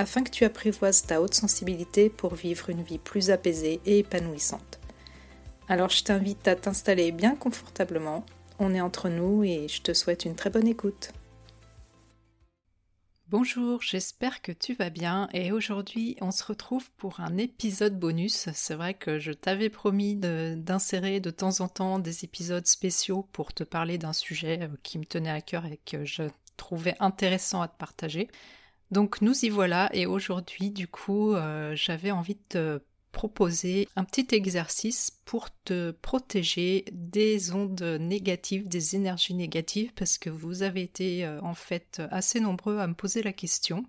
afin que tu apprivoises ta haute sensibilité pour vivre une vie plus apaisée et épanouissante. Alors je t'invite à t'installer bien confortablement, on est entre nous et je te souhaite une très bonne écoute. Bonjour, j'espère que tu vas bien et aujourd'hui on se retrouve pour un épisode bonus. C'est vrai que je t'avais promis d'insérer de, temps en temps des épisodes spéciaux pour te parler d'un sujet euh, qui me tenait à cœur et que je trouvais intéressant à te partager. Donc nous y voilà. Et aujourd'hui du coup euh, j'avais envie de te proposer un petit exercice pour te protéger des ondes négatives, des énergies négatives parce que vous avez été euh, en fait assez nombreux à me poser la question.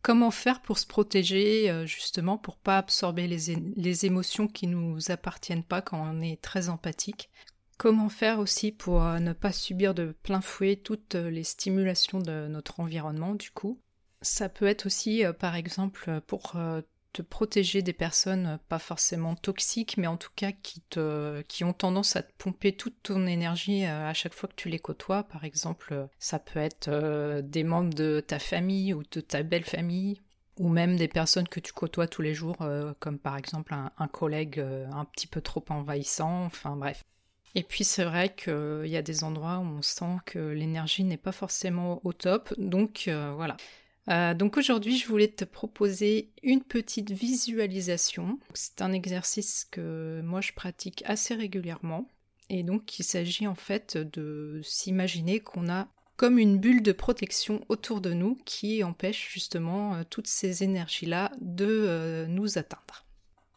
Comment faire pour se protéger euh, justement pour pas absorber les, les émotions qui nous appartiennent pas quand on est très empathique? Comment faire aussi pour ne pas subir de plein fouet toutes les stimulations de notre environnement du coup? Ça peut être aussi, euh, par exemple, euh, pour euh, te protéger des personnes pas forcément toxiques, mais en tout cas qui, te, qui ont tendance à te pomper toute ton énergie à chaque fois que tu les côtoies. Par exemple, ça peut être des membres de ta famille ou de ta belle famille, ou même des personnes que tu côtoies tous les jours, comme par exemple un, collègue un petit peu trop envahissant, enfin bref. Et puis c'est vrai qu'il y a des endroits où on sent que l'énergie n'est pas forcément au top, donc voilà. Euh, donc aujourd'hui, je voulais te proposer une petite visualisation. C'est un exercice que moi je pratique assez régulièrement. Et donc il s'agit en fait de s'imaginer qu'on a comme une bulle de protection autour de nous qui empêche justement euh, toutes ces énergies-là de euh, nous atteindre.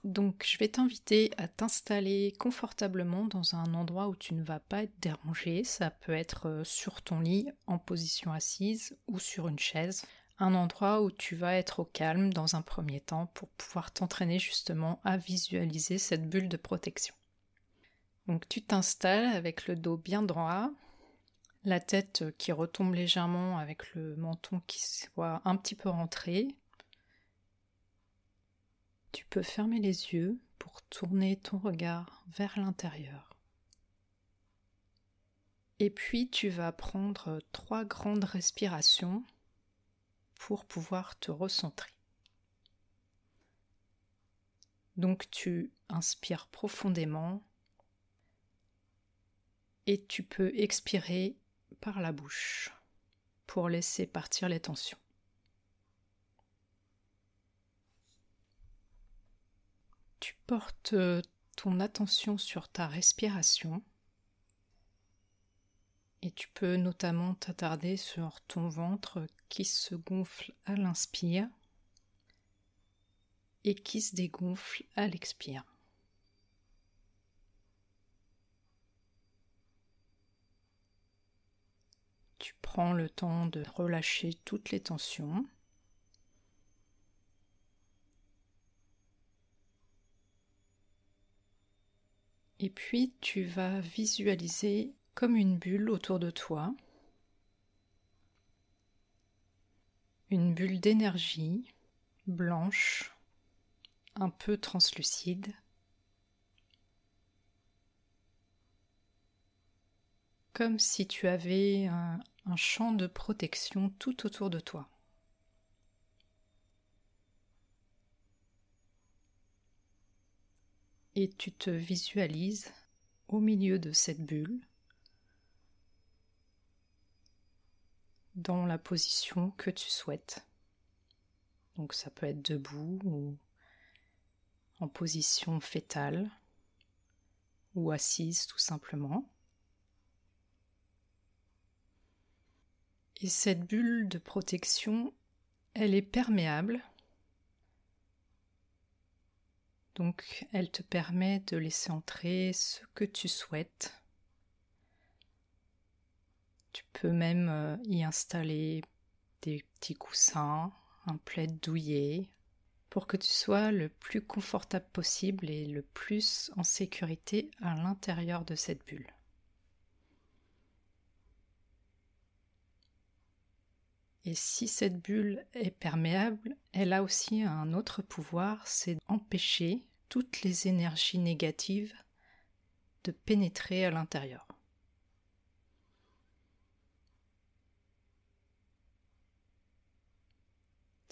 Donc je vais t'inviter à t'installer confortablement dans un endroit où tu ne vas pas être dérangé. Ça peut être sur ton lit en position assise ou sur une chaise un endroit où tu vas être au calme dans un premier temps pour pouvoir t'entraîner justement à visualiser cette bulle de protection. Donc tu t'installes avec le dos bien droit, la tête qui retombe légèrement avec le menton qui soit un petit peu rentré. Tu peux fermer les yeux pour tourner ton regard vers l'intérieur. Et puis tu vas prendre trois grandes respirations pour pouvoir te recentrer. Donc tu inspires profondément et tu peux expirer par la bouche pour laisser partir les tensions. Tu portes ton attention sur ta respiration et tu peux notamment t'attarder sur ton ventre qui se gonfle à l'inspire et qui se dégonfle à l'expire. Tu prends le temps de relâcher toutes les tensions. Et puis tu vas visualiser comme une bulle autour de toi, une bulle d'énergie blanche, un peu translucide. Comme si tu avais un, champ de protection tout autour de toi. Et tu te visualises au milieu de cette bulle dans la position que tu souhaites. Donc ça peut être debout ou en position fétale ou assise tout simplement. Et cette bulle de protection, elle est perméable. Donc elle te permet de laisser entrer ce que tu souhaites tu peux même euh, y installer des petits coussins, un plaid douillet, pour que tu sois le plus confortable possible et le plus en sécurité à l'intérieur de cette bulle. Et si cette bulle est perméable, elle a aussi un autre pouvoir, c'est d'empêcher toutes les énergies négatives de pénétrer à l'intérieur.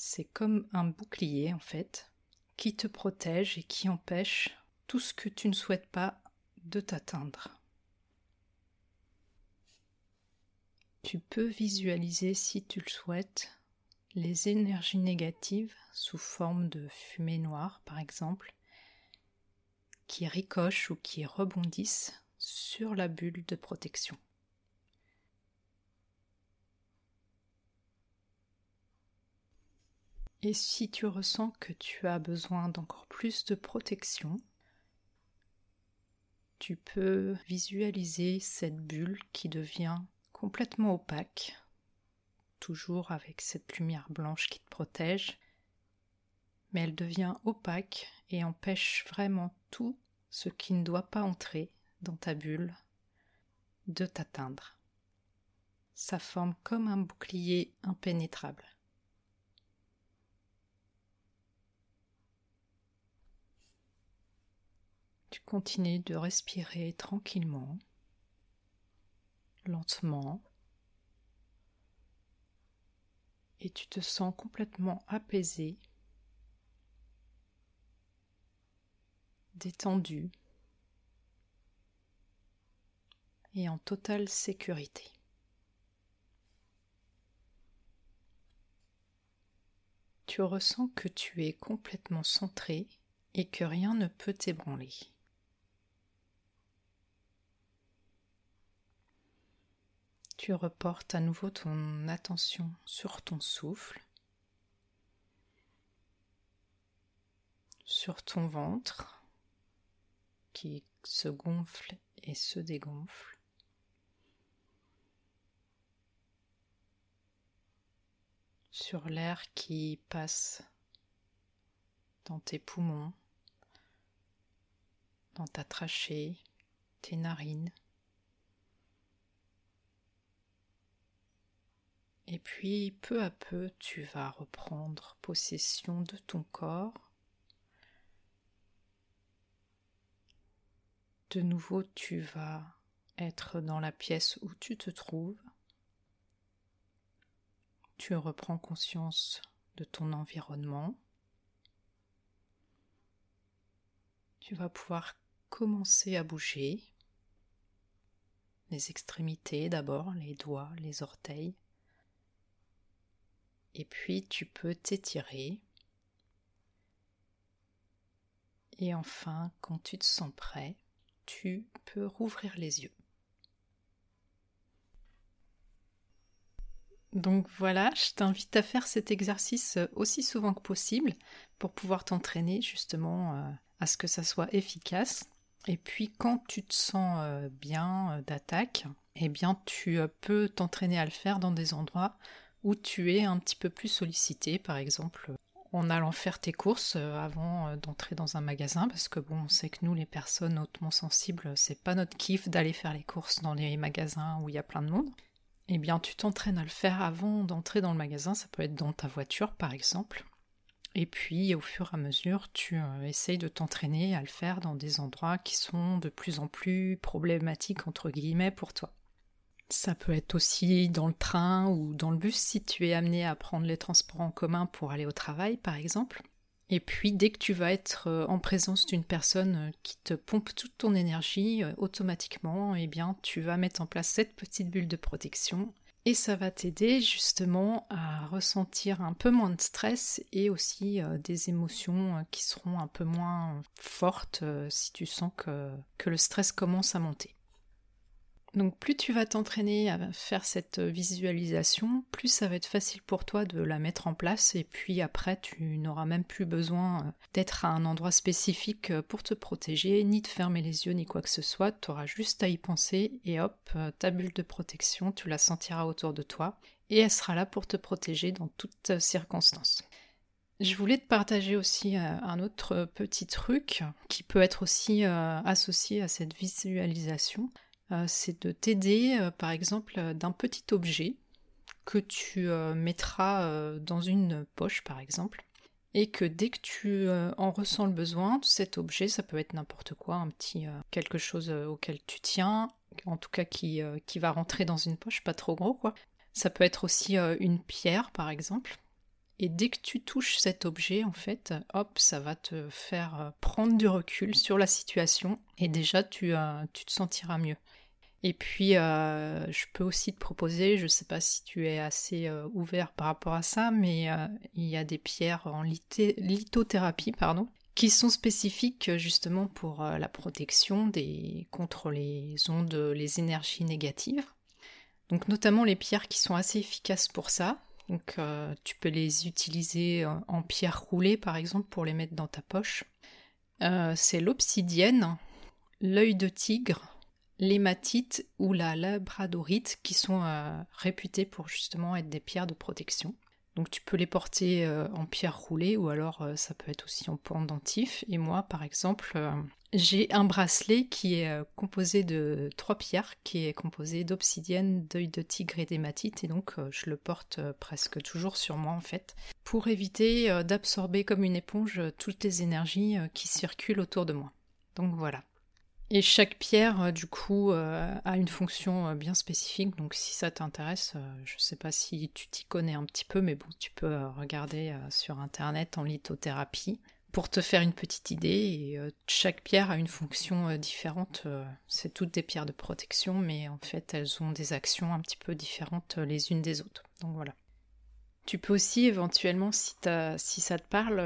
C'est comme un bouclier en fait, qui te protège et qui empêche tout ce que tu ne souhaites pas de t'atteindre. Tu peux visualiser, si tu le souhaites, les énergies négatives sous forme de fumée noire, par exemple, qui ricochent ou qui rebondissent sur la bulle de protection. Et si tu ressens que tu as besoin d'encore plus de protection, tu peux visualiser cette bulle qui devient complètement opaque, toujours avec cette lumière blanche qui te protège, mais elle devient opaque et empêche vraiment tout ce qui ne doit pas entrer dans ta bulle de t'atteindre. Ça forme comme un bouclier impénétrable. Tu continues de respirer tranquillement lentement et tu te sens complètement apaisé, détendu et en totale sécurité. Tu ressens que tu es complètement centré et que rien ne peut t'ébranler. Tu reportes à nouveau ton attention sur ton souffle, sur ton ventre qui se gonfle et se dégonfle. sur l'air qui passe dans tes poumons, dans ta trachée, tes narines. Et puis peu à peu, tu vas reprendre possession de ton corps. De nouveau, tu vas être dans la pièce où tu te trouves. Tu reprends conscience de ton environnement. Tu vas pouvoir commencer à bouger les extrémités d'abord, les doigts, les orteils. Et puis tu peux t'étirer. Et enfin, quand tu te sens prêt, tu peux rouvrir les yeux. Donc voilà, je t'invite à faire cet exercice aussi souvent que possible pour pouvoir t'entraîner justement euh, à ce que ça soit efficace. Et puis quand tu te sens euh, bien euh, d'attaque, eh bien tu peux t'entraîner à le faire dans des endroits où tu es un petit peu plus sollicité, par exemple en allant faire tes courses euh, avant euh, d'entrer dans un magasin, parce que bon, on sait que nous, les personnes hautement sensibles, c'est pas notre kiff d'aller faire les courses dans les magasins où il y a plein de monde. Eh bien, tu t'entraînes à le faire avant d'entrer dans le magasin, ça peut être dans ta voiture par exemple. Et puis, au fur et à mesure, tu euh, essayes de t'entraîner à le faire dans des endroits qui sont de plus en plus problématiques, entre guillemets, pour toi. Ça peut être aussi dans le train ou dans le bus si tu es amené à prendre les transports en commun pour aller au travail, par exemple. Et puis, dès que tu vas être euh, en présence d'une personne euh, qui te pompe toute ton énergie, euh, automatiquement, eh bien, tu vas mettre en place cette petite bulle de protection. Et ça va t'aider justement à ressentir un peu moins de stress et aussi des émotions qui seront un peu moins fortes si tu sens que le stress commence à monter. Donc plus tu vas t'entraîner à faire cette visualisation, plus ça va être facile pour toi de la mettre en place et puis après tu n'auras même plus besoin euh, d'être à un endroit spécifique euh, pour te protéger, ni de fermer les yeux, ni quoi que ce soit, tu auras juste à y penser et hop, euh, ta bulle de protection, tu la sentiras autour de toi et elle sera là pour te protéger dans toutes circonstances. Je voulais te partager aussi un autre petit truc qui peut être aussi associé à cette visualisation. Euh, c'est de t'aider, par exemple, d'un petit objet que tu mettras dans une poche, par exemple, et que dès que tu en ressens le besoin, cet objet, ça peut être n'importe quoi, un petit quelque chose auquel tu tiens, en tout cas qui, qui va rentrer dans une poche, pas trop gros, quoi. Ça peut être aussi une pierre, par exemple et dès que tu touches cet objet, en fait, hop, ça va te faire euh, prendre du recul sur la situation et déjà tu, euh, tu te sentiras mieux. Et puis, euh, je peux aussi te proposer, je ne sais pas si tu es assez ouvert par rapport à ça, mais il y a des pierres en lithothérapie, pardon, qui sont spécifiques justement pour la protection des, contre les ondes, les énergies négatives. Donc notamment les pierres qui sont assez efficaces pour ça, donc euh, tu peux les utiliser en pierre roulée par exemple pour les mettre dans ta poche. Euh, c'est l'obsidienne, l'œil de tigre, l'hématite ou la labradorite qui sont euh, réputées pour justement être des pierres de protection. Donc tu peux les porter en pierre roulée ou alors ça peut être aussi en pendentif. Et moi par exemple j'ai un bracelet qui est euh, composé de trois pierres, qui est composé d'obsidienne, d'œil de tigre et d'hématite, et donc euh, je le porte euh, presque toujours sur moi en fait, pour éviter d'absorber comme une éponge toutes les énergies qui circulent autour de moi. Donc voilà. Et chaque pierre, du coup, a une fonction bien spécifique, donc si ça t'intéresse, je sais pas si tu t'y connais un petit peu, mais bon, tu peux regarder sur internet en lithothérapie pour te faire une petite idée. Euh, chaque pierre a une fonction euh, différente. Euh, c'est toutes des pierres de protection, mais en fait, elles ont des actions un petit peu différentes les unes des autres. Donc voilà. Tu peux aussi éventuellement, si ça te parle,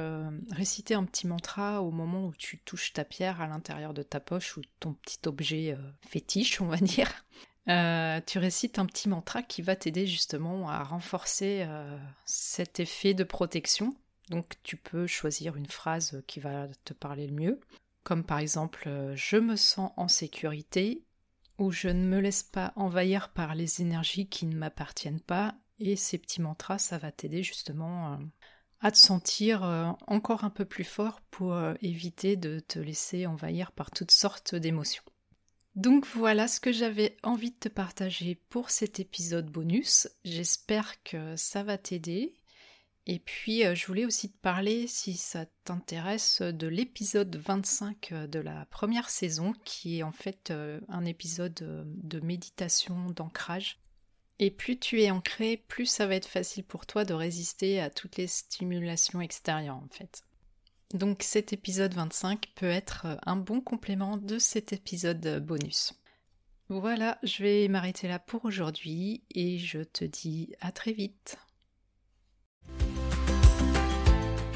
réciter un petit mantra au moment où tu touches ta pierre à l'intérieur de ta poche ou ton petit objet fétiche, on va dire. tu récites un petit mantra qui va t'aider justement à renforcer cet effet de protection donc tu peux choisir une phrase qui va te parler le mieux, comme par exemple euh, Je me sens en sécurité ou Je ne me laisse pas envahir par les énergies qui ne m'appartiennent pas. Et ces petits mantras, ça va t'aider justement euh, à te sentir euh, encore un peu plus fort pour éviter de te laisser envahir par toutes sortes d'émotions. Donc voilà ce que j'avais envie de te partager pour cet épisode bonus. J'espère que ça va t'aider. Et puis, euh, je voulais aussi te parler, si ça t'intéresse, de l'épisode 25 euh, de la première saison, qui est en fait euh, un épisode de méditation, d'ancrage. Et plus tu es ancré, plus ça va être facile pour toi de résister à toutes les stimulations extérieures, en fait. Donc cet épisode 25 peut être un bon complément de cet épisode bonus. Voilà, je vais m'arrêter là pour aujourd'hui et je te dis à très vite.